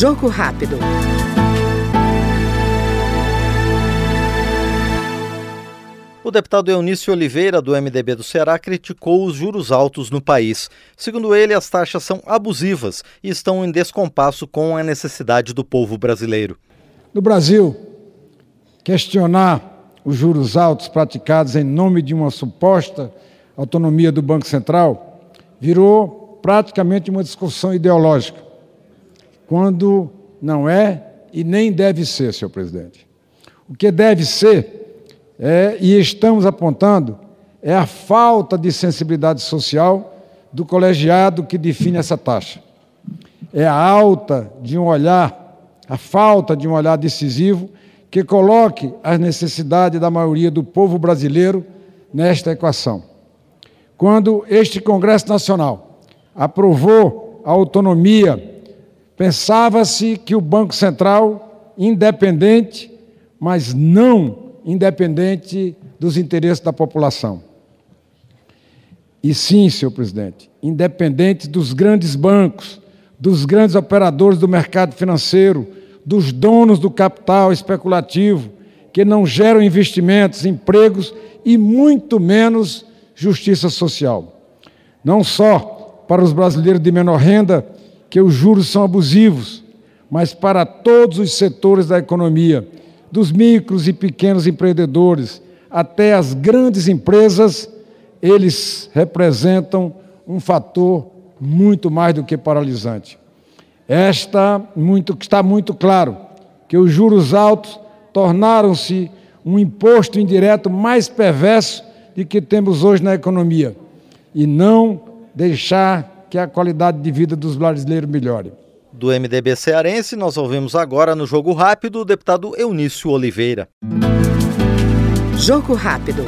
Jogo rápido. O deputado Eunício Oliveira, do MDB do Ceará, criticou os juros altos no país. Segundo ele, as taxas são abusivas e estão em descompasso com a necessidade do povo brasileiro. No Brasil, questionar os juros altos praticados em nome de uma suposta autonomia do Banco Central virou praticamente uma discussão ideológica, quando não é e nem deve ser, senhor presidente. O que deve ser é, e estamos apontando é a falta de sensibilidade social do colegiado que define essa taxa. É a alta de um olhar, a falta de um olhar decisivo que coloque as necessidades da maioria do povo brasileiro nesta equação. Quando este Congresso Nacional aprovou a autonomia, pensava-se que o Banco Central, independente, mas não independente dos interesses da população. E sim, senhor presidente, independente dos grandes bancos, dos grandes operadores do mercado financeiro, dos donos do capital especulativo, que não geram investimentos, empregos e muito menos justiça social. Não só para os brasileiros de menor renda, que os juros são abusivos, mas para todos os setores da economia, dos micros e pequenos empreendedores até as grandes empresas, eles representam um fator muito mais do que paralisante. Esta muito, está muito claro que os juros altos tornaram-se um imposto indireto mais perverso de que temos hoje na economia e não deixar que a qualidade de vida dos brasileiros melhore do MDB cearense, nós ouvimos agora no Jogo Rápido o deputado Eunício Oliveira. Jogo Rápido.